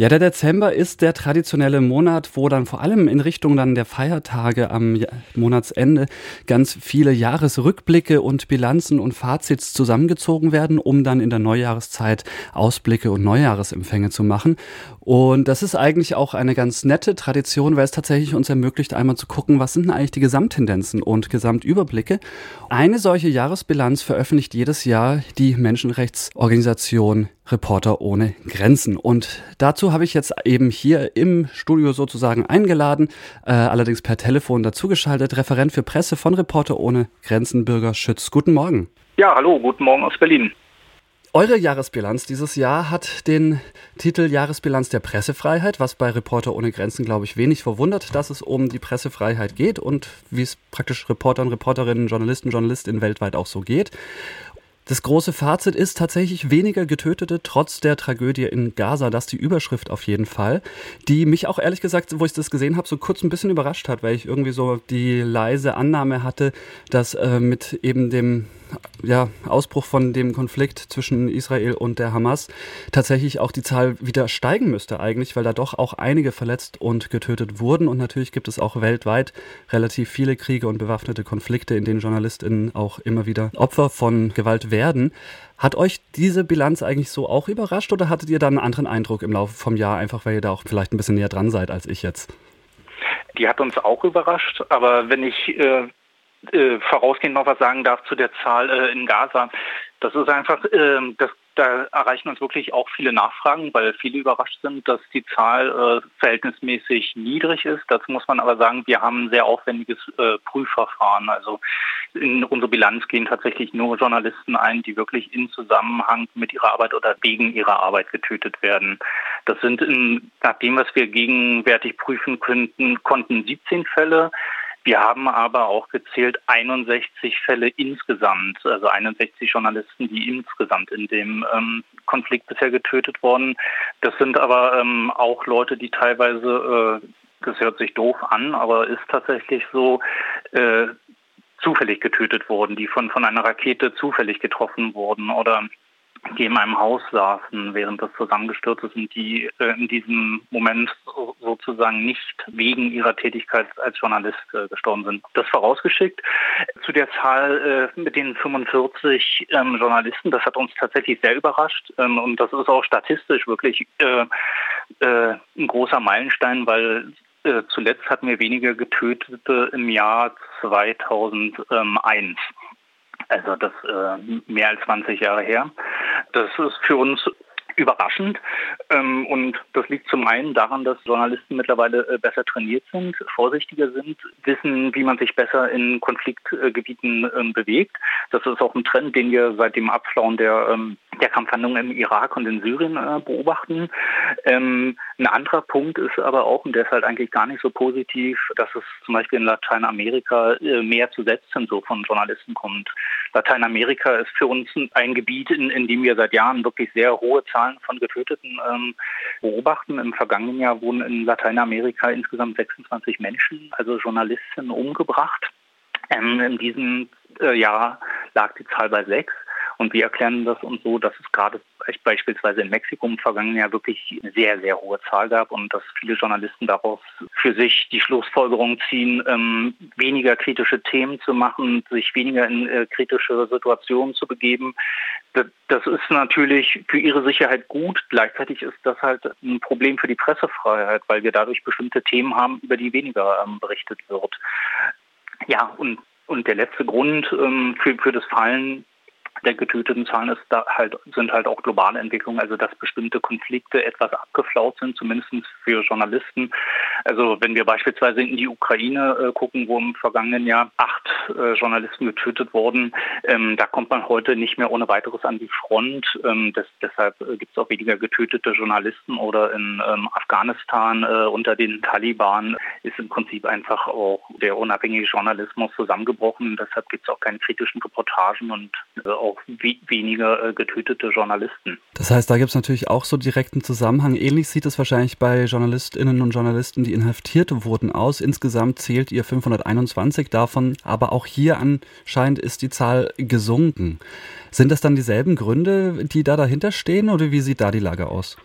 Ja, der Dezember ist der traditionelle Monat, wo dann vor allem in Richtung dann der Feiertage am Monatsende ganz viele Jahresrückblicke und Bilanzen und Fazits zusammengezogen werden, um dann in der Neujahreszeit Ausblicke und Neujahresempfänge zu machen. Und das ist eigentlich auch eine ganz nette Tradition, weil es tatsächlich uns ermöglicht, einmal zu gucken, was sind denn eigentlich die Gesamttendenzen und Gesamtüberblicke. Eine solche Jahresbilanz veröffentlicht jedes Jahr die Menschenrechtsorganisation Reporter ohne Grenzen. Und dazu habe ich jetzt eben hier im Studio sozusagen eingeladen, äh, allerdings per Telefon dazugeschaltet, Referent für Presse von Reporter ohne Grenzen, Bürger Schütz. Guten Morgen. Ja, hallo, guten Morgen aus Berlin. Eure Jahresbilanz dieses Jahr hat den Titel Jahresbilanz der Pressefreiheit, was bei Reporter ohne Grenzen, glaube ich, wenig verwundert, dass es um die Pressefreiheit geht und wie es praktisch Reportern, Reporterinnen, Journalisten, Journalistinnen weltweit auch so geht. Das große Fazit ist tatsächlich weniger Getötete trotz der Tragödie in Gaza. Das ist die Überschrift auf jeden Fall, die mich auch ehrlich gesagt, wo ich das gesehen habe, so kurz ein bisschen überrascht hat, weil ich irgendwie so die leise Annahme hatte, dass äh, mit eben dem ja, Ausbruch von dem Konflikt zwischen Israel und der Hamas tatsächlich auch die Zahl wieder steigen müsste eigentlich, weil da doch auch einige verletzt und getötet wurden. Und natürlich gibt es auch weltweit relativ viele Kriege und bewaffnete Konflikte, in denen JournalistInnen auch immer wieder Opfer von Gewalt werden. Hat euch diese Bilanz eigentlich so auch überrascht oder hattet ihr da einen anderen Eindruck im Laufe vom Jahr, einfach weil ihr da auch vielleicht ein bisschen näher dran seid als ich jetzt? Die hat uns auch überrascht, aber wenn ich äh, äh, vorausgehend noch was sagen darf zu der Zahl äh, in Gaza. Das ist einfach, äh, das, da erreichen uns wirklich auch viele Nachfragen, weil viele überrascht sind, dass die Zahl äh, verhältnismäßig niedrig ist. Dazu muss man aber sagen, wir haben ein sehr aufwendiges äh, Prüfverfahren. Also in unsere Bilanz gehen tatsächlich nur Journalisten ein, die wirklich in Zusammenhang mit ihrer Arbeit oder wegen ihrer Arbeit getötet werden. Das sind in, nach dem, was wir gegenwärtig prüfen könnten, konnten 17 Fälle. Wir haben aber auch gezählt 61 Fälle insgesamt, also 61 Journalisten, die insgesamt in dem ähm, Konflikt bisher getötet wurden. Das sind aber ähm, auch Leute, die teilweise, äh, das hört sich doof an, aber ist tatsächlich so, äh, zufällig getötet wurden, die von, von einer Rakete zufällig getroffen wurden oder die in meinem Haus saßen, während das zusammengestürzt ist und die äh, in diesem Moment sozusagen nicht wegen ihrer Tätigkeit als Journalist äh, gestorben sind. Das vorausgeschickt. Zu der Zahl äh, mit den 45 ähm, Journalisten, das hat uns tatsächlich sehr überrascht ähm, und das ist auch statistisch wirklich ein großer Meilenstein, weil zuletzt hatten wir weniger Getötete im Jahr 2001. Also das äh, mehr als 20 Jahre her. Das ist für uns überraschend. Ähm, und das liegt zum einen daran, dass Journalisten mittlerweile äh, besser trainiert sind, vorsichtiger sind, wissen, wie man sich besser in Konfliktgebieten ähm, bewegt. Das ist auch ein Trend, den wir seit dem Abflauen der, ähm, der Kampfhandlungen im Irak und in Syrien äh, beobachten. ein anderer Punkt ist aber auch, und der ist halt eigentlich gar nicht so positiv, dass es zum Beispiel in Lateinamerika äh, mehr zu Selbstzensur von Journalisten kommt. Lateinamerika ist für uns ein Gebiet, in, in dem wir seit Jahren wirklich sehr hohe Zahlen von Getöteten ähm, beobachten. Im vergangenen Jahr wurden in Lateinamerika insgesamt 26 Menschen, also Journalisten, umgebracht. Ähm, in diesem äh, Jahr lag die Zahl bei sechs. Und wir erklären das uns so, dass es gerade beispielsweise in Mexiko im vergangenen Jahr wirklich eine sehr, sehr hohe Zahl gab und dass viele Journalisten daraus für sich die Schlussfolgerung ziehen, ähm, weniger kritische Themen zu machen, sich weniger in äh, kritische Situationen zu begeben. Das, das ist natürlich für ihre Sicherheit gut. Gleichzeitig ist das halt ein Problem für die Pressefreiheit, weil wir dadurch bestimmte Themen haben, über die weniger ähm, berichtet wird. Ja, und und der letzte Grund ähm, für, für das Fallen der getöteten Zahlen ist da halt, sind halt auch globale Entwicklungen, also dass bestimmte Konflikte etwas abgeflaut sind, zumindest für Journalisten. Also wenn wir beispielsweise in die Ukraine äh, gucken, wo im vergangenen Jahr acht äh, Journalisten getötet wurden, ähm, da kommt man heute nicht mehr ohne weiteres an die Front. Ähm, das, deshalb äh, gibt es auch weniger getötete Journalisten oder in ähm, Afghanistan äh, unter den Taliban ist im Prinzip einfach auch der unabhängige Journalismus zusammengebrochen. Deshalb gibt es auch keine kritischen Reportagen und äh, auch weniger äh, getötete Journalisten. Das heißt, da gibt es natürlich auch so direkten Zusammenhang. Ähnlich sieht es wahrscheinlich bei Journalistinnen und Journalisten, die inhaftiert wurden, aus. Insgesamt zählt ihr 521 davon, aber auch hier anscheinend ist die Zahl gesunken. Sind das dann dieselben Gründe, die da dahinter stehen oder wie sieht da die Lage aus?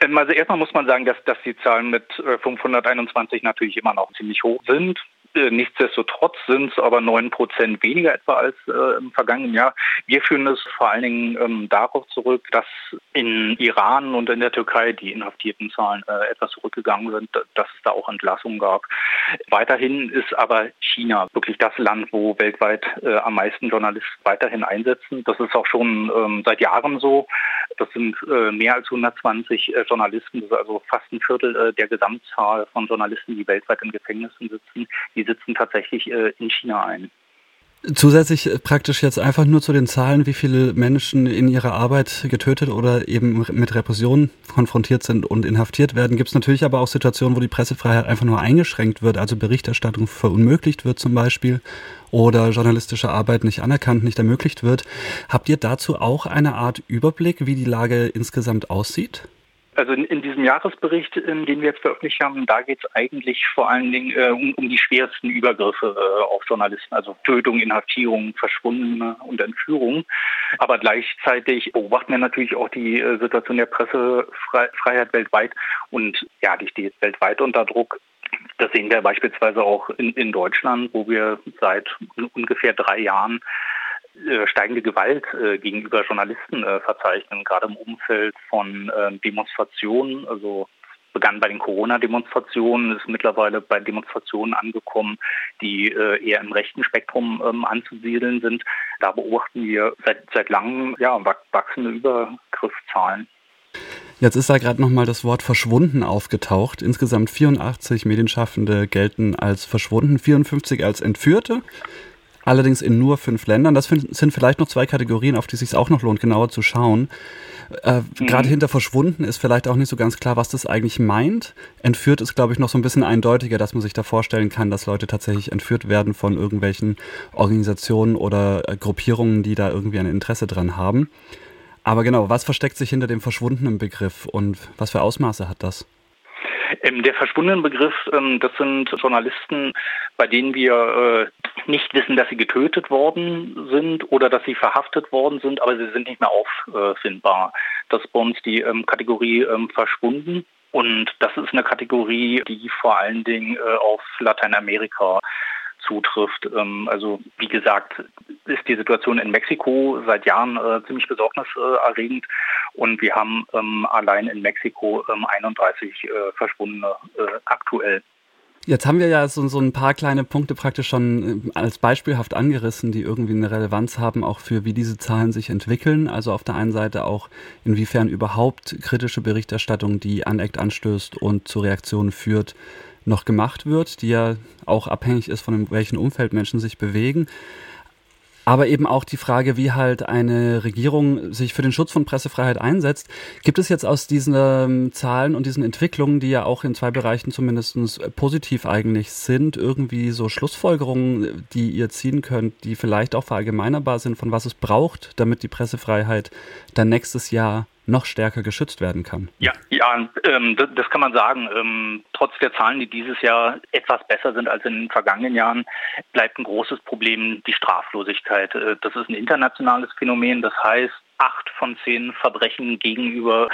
Ähm, also erstmal muss man sagen, dass, dass die Zahlen mit 521 natürlich immer noch ziemlich hoch sind. Äh, nichtsdestotrotz sind es aber neun Prozent weniger etwa als äh, im vergangenen Jahr. Wir führen es vor allen Dingen ähm, darauf zurück, dass in Iran und in der Türkei die inhaftierten Zahlen äh, etwas zurückgegangen sind, dass es da auch Entlassungen gab. Weiterhin ist aber China wirklich das Land, wo weltweit äh, am meisten Journalisten weiterhin einsetzen. Das ist auch schon ähm, seit Jahren so. Das sind äh, mehr als 120 äh, Journalisten, das ist also fast ein Viertel der Gesamtzahl von Journalisten, die weltweit in Gefängnissen sitzen die sitzen tatsächlich äh, in China ein. Zusätzlich äh, praktisch jetzt einfach nur zu den Zahlen, wie viele Menschen in ihrer Arbeit getötet oder eben mit Repressionen konfrontiert sind und inhaftiert werden, gibt es natürlich aber auch Situationen, wo die Pressefreiheit einfach nur eingeschränkt wird, also Berichterstattung verunmöglicht wird zum Beispiel oder journalistische Arbeit nicht anerkannt, nicht ermöglicht wird. Habt ihr dazu auch eine Art Überblick, wie die Lage insgesamt aussieht? Also in, in, diesem Jahresbericht, den wir jetzt veröffentlicht haben, da geht es eigentlich vor allen Dingen äh, um, um, die schwersten Übergriffe äh, auf Journalisten, also Tötung, Inhaftierung, Verschwundene und Entführung. Aber gleichzeitig beobachten wir natürlich auch die äh, Situation der Pressefreiheit weltweit und ja, die steht weltweit unter Druck. Das sehen wir beispielsweise auch in, in Deutschland, wo wir seit ungefähr drei Jahren äh, steigende Gewalt äh, gegenüber Journalisten äh, verzeichnen, gerade im Umfeld von ähm, Demonstrationen. Also begann bei den Corona-Demonstrationen, ist mittlerweile bei Demonstrationen angekommen, die eher im rechten Spektrum ähm, anzusiedeln sind. Da beobachten wir seit, seit langem ja, wachsende Übergriffszahlen. Jetzt ist da gerade nochmal das Wort verschwunden aufgetaucht. Insgesamt 84 Medienschaffende gelten als verschwunden, 54 als Entführte allerdings in nur fünf Ländern. Das sind vielleicht noch zwei Kategorien, auf die es sich auch noch lohnt, genauer zu schauen. Äh, mhm. Gerade hinter verschwunden ist vielleicht auch nicht so ganz klar, was das eigentlich meint. Entführt ist, glaube ich, noch so ein bisschen eindeutiger, dass man sich da vorstellen kann, dass Leute tatsächlich entführt werden von irgendwelchen Organisationen oder äh, Gruppierungen, die da irgendwie ein Interesse dran haben. Aber genau, was versteckt sich hinter dem verschwundenen Begriff und was für Ausmaße hat das? Ähm, der verschwundenen Begriff, ähm, das sind Journalisten, bei denen wir äh, nicht wissen, dass sie getötet worden sind oder dass sie verhaftet worden sind, aber sie sind nicht mehr auffindbar. Das ist bei uns die ähm, Kategorie verschwunden. Und das ist eine Kategorie, die vor allen Dingen äh, auf Lateinamerika zutrifft. Ähm, also wie gesagt, ist die Situation in Mexiko seit Jahren äh, ziemlich besorgniserregend und wir haben ähm, allein in Mexiko 31 ähm, äh, Verschwundene äh, aktuell. Jetzt haben wir ja so, so ein paar kleine Punkte praktisch schon als beispielhaft angerissen, die irgendwie eine Relevanz haben, auch für wie diese Zahlen sich entwickeln. Also auf der einen Seite auch, inwiefern überhaupt kritische Berichterstattung, die aneckt, anstößt und zu Reaktionen führt, noch gemacht wird, die ja auch abhängig ist von welchem Umfeld Menschen sich bewegen. Aber eben auch die Frage, wie halt eine Regierung sich für den Schutz von Pressefreiheit einsetzt. Gibt es jetzt aus diesen ähm, Zahlen und diesen Entwicklungen, die ja auch in zwei Bereichen zumindest positiv eigentlich sind, irgendwie so Schlussfolgerungen, die ihr ziehen könnt, die vielleicht auch verallgemeinerbar sind, von was es braucht, damit die Pressefreiheit dann nächstes Jahr noch stärker geschützt werden kann. Ja, ja ähm, das, kann man sagen. Ähm, trotz der Zahlen, die dieses Jahr etwas besser sind als in den vergangenen Jahren, bleibt ein großes Problem die Straflosigkeit. Äh, das ist ein internationales Phänomen. Das heißt, acht von zehn Verbrechen gegenüber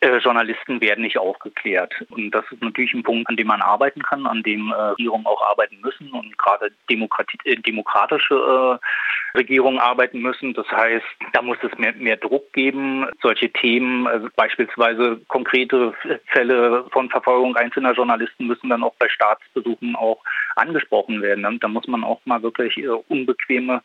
äh, Journalisten werden nicht aufgeklärt. Und das ist natürlich ein Punkt, an dem man arbeiten kann, an dem äh, Regierungen auch arbeiten müssen und gerade äh, demokratische äh, Regierungen arbeiten müssen. Das heißt, da muss es mehr, mehr Druck geben. Solche Themen, also beispielsweise konkrete Fälle von Verfolgung einzelner Journalisten müssen dann auch bei Staatsbesuchen auch angesprochen werden. Da muss man auch mal wirklich unbequeme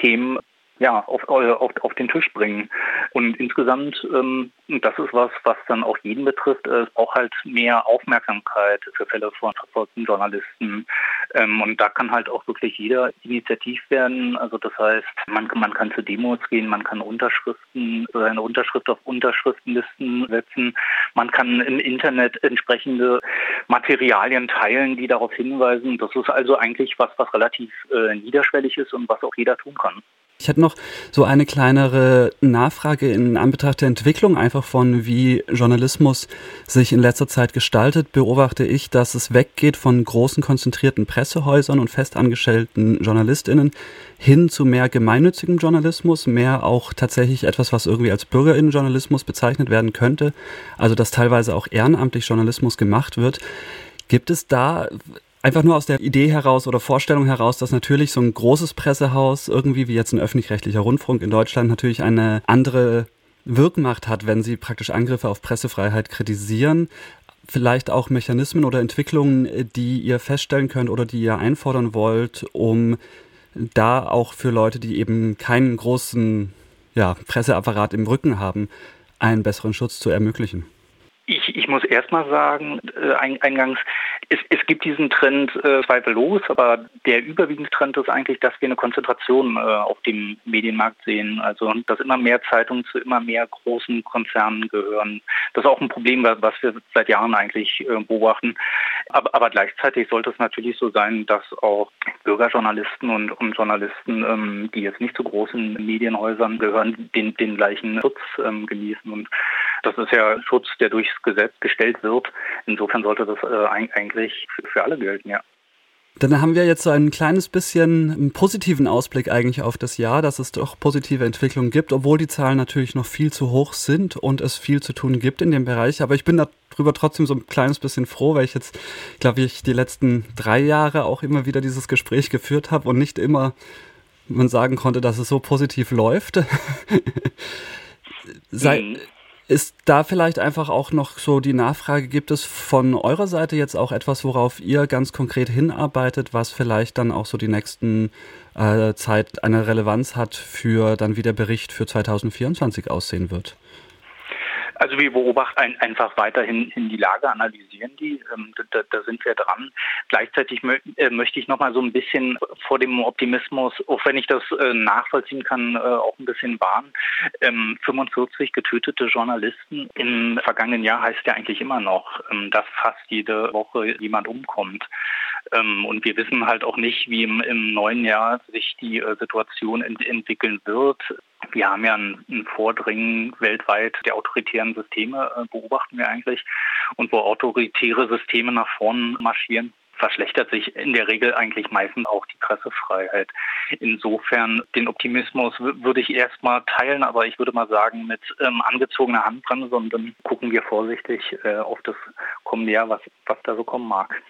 Themen ja, auf, äh, auf, auf den Tisch bringen. Und insgesamt, ähm, das ist was, was dann auch jeden betrifft, äh, es braucht halt mehr Aufmerksamkeit für Fälle von verfolgten Journalisten. Ähm, und da kann halt auch wirklich jeder initiativ werden. Also das heißt, man, man kann zu Demos gehen, man kann Unterschriften, seine Unterschrift auf Unterschriftenlisten setzen. Man kann im Internet entsprechende Materialien teilen, die darauf hinweisen. Das ist also eigentlich was, was relativ äh, niederschwellig ist und was auch jeder tun kann. Ich hätte noch so eine kleinere Nachfrage in Anbetracht der Entwicklung einfach von, wie Journalismus sich in letzter Zeit gestaltet, beobachte ich, dass es weggeht von großen konzentrierten Pressehäusern und festangestellten JournalistInnen hin zu mehr gemeinnützigem Journalismus, mehr auch tatsächlich etwas, was irgendwie als BürgerInnenjournalismus bezeichnet werden könnte, also dass teilweise auch ehrenamtlich Journalismus gemacht wird. Gibt es da einfach nur aus der Idee heraus oder Vorstellung heraus, dass natürlich so ein großes Pressehaus irgendwie wie jetzt ein öffentlich-rechtlicher Rundfunk in Deutschland natürlich eine andere Wirkmacht hat, wenn sie praktisch Angriffe auf Pressefreiheit kritisieren. Vielleicht auch Mechanismen oder Entwicklungen, die ihr feststellen könnt oder die ihr einfordern wollt, um da auch für Leute, die eben keinen großen ja, Presseapparat im Rücken haben, einen besseren Schutz zu ermöglichen. Ich, ich muss erstmal sagen, äh, eingangs, es, es gibt diesen Trend äh, zweifellos, aber der überwiegende Trend ist eigentlich, dass wir eine Konzentration äh, auf dem Medienmarkt sehen. Also dass immer mehr Zeitungen zu immer mehr großen Konzernen gehören. Das ist auch ein Problem, was wir seit Jahren eigentlich äh, beobachten. Aber, aber gleichzeitig sollte es natürlich so sein, dass auch Bürgerjournalisten und, und Journalisten, ähm, die jetzt nicht zu großen Medienhäusern gehören, den, den gleichen Schutz ähm, genießen. Und das ist ja Schutz, der durchs Gesetz gestellt wird. Insofern sollte das äh, eigentlich für alle gelten, ja. Dann haben wir jetzt so ein kleines bisschen einen positiven Ausblick eigentlich auf das Jahr, dass es doch positive Entwicklungen gibt, obwohl die Zahlen natürlich noch viel zu hoch sind und es viel zu tun gibt in dem Bereich. Aber ich bin darüber trotzdem so ein kleines bisschen froh, weil ich jetzt, glaube ich, die letzten drei Jahre auch immer wieder dieses Gespräch geführt habe und nicht immer man sagen konnte, dass es so positiv läuft. Sei, mhm. Ist da vielleicht einfach auch noch so die Nachfrage, gibt es von eurer Seite jetzt auch etwas, worauf ihr ganz konkret hinarbeitet, was vielleicht dann auch so die nächsten äh, Zeit eine Relevanz hat für dann wie der Bericht für 2024 aussehen wird? Also wir beobachten ein, einfach weiterhin in die Lage, analysieren die. Ähm, da, da, sind wir dran. Gleichzeitig mö äh, möchte ich noch mal so ein bisschen vor dem Optimismus, auch wenn ich das äh, nachvollziehen kann, äh, auch ein bisschen warnen. Ähm, 45 getötete Journalisten im vergangenen Jahr heißt ja eigentlich immer noch, ähm, dass fast jede Woche jemand umkommt. Ähm, und wir wissen halt auch nicht, wie im, im neuen Jahr sich die äh, Situation ent entwickeln wird. Wir haben ja ein, ein, Vordringen weltweit der autoritären Systeme, äh, beobachten wir eigentlich. Und wo autoritäre Systeme nach vorn marschieren, verschlechtert sich in der Regel eigentlich meistens auch die Pressefreiheit. Insofern den Optimismus würde ich erstmal teilen, aber ich würde mal sagen, mit ähm, angezogener Handbremse und dann gucken wir vorsichtig äh, auf das kommende Jahr, was, was da so kommen mag.